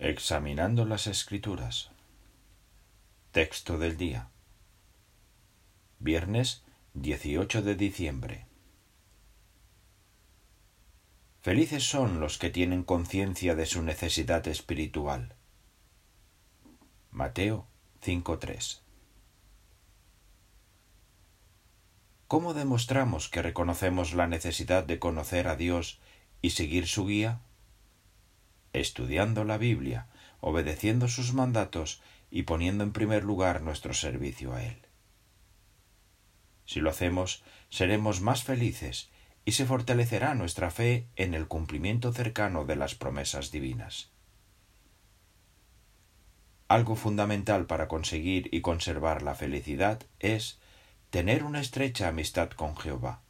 Examinando las Escrituras. Texto del día. Viernes 18 de diciembre. Felices son los que tienen conciencia de su necesidad espiritual. Mateo 5.3. ¿Cómo demostramos que reconocemos la necesidad de conocer a Dios y seguir su guía? Estudiando la Biblia, obedeciendo sus mandatos y poniendo en primer lugar nuestro servicio a Él. Si lo hacemos, seremos más felices y se fortalecerá nuestra fe en el cumplimiento cercano de las promesas divinas. Algo fundamental para conseguir y conservar la felicidad es tener una estrecha amistad con Jehová.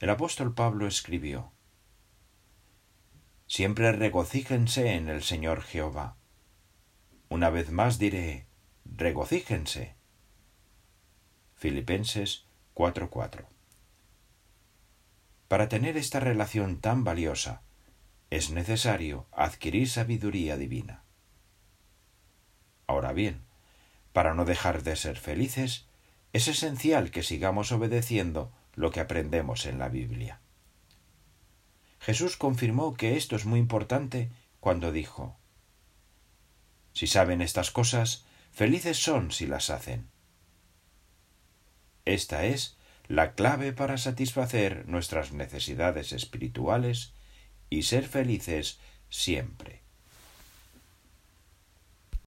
El apóstol Pablo escribió Siempre regocíjense en el Señor Jehová. Una vez más diré, regocíjense. Filipenses 4:4 Para tener esta relación tan valiosa, es necesario adquirir sabiduría divina. Ahora bien, para no dejar de ser felices, es esencial que sigamos obedeciendo lo que aprendemos en la Biblia. Jesús confirmó que esto es muy importante cuando dijo Si saben estas cosas, felices son si las hacen. Esta es la clave para satisfacer nuestras necesidades espirituales y ser felices siempre.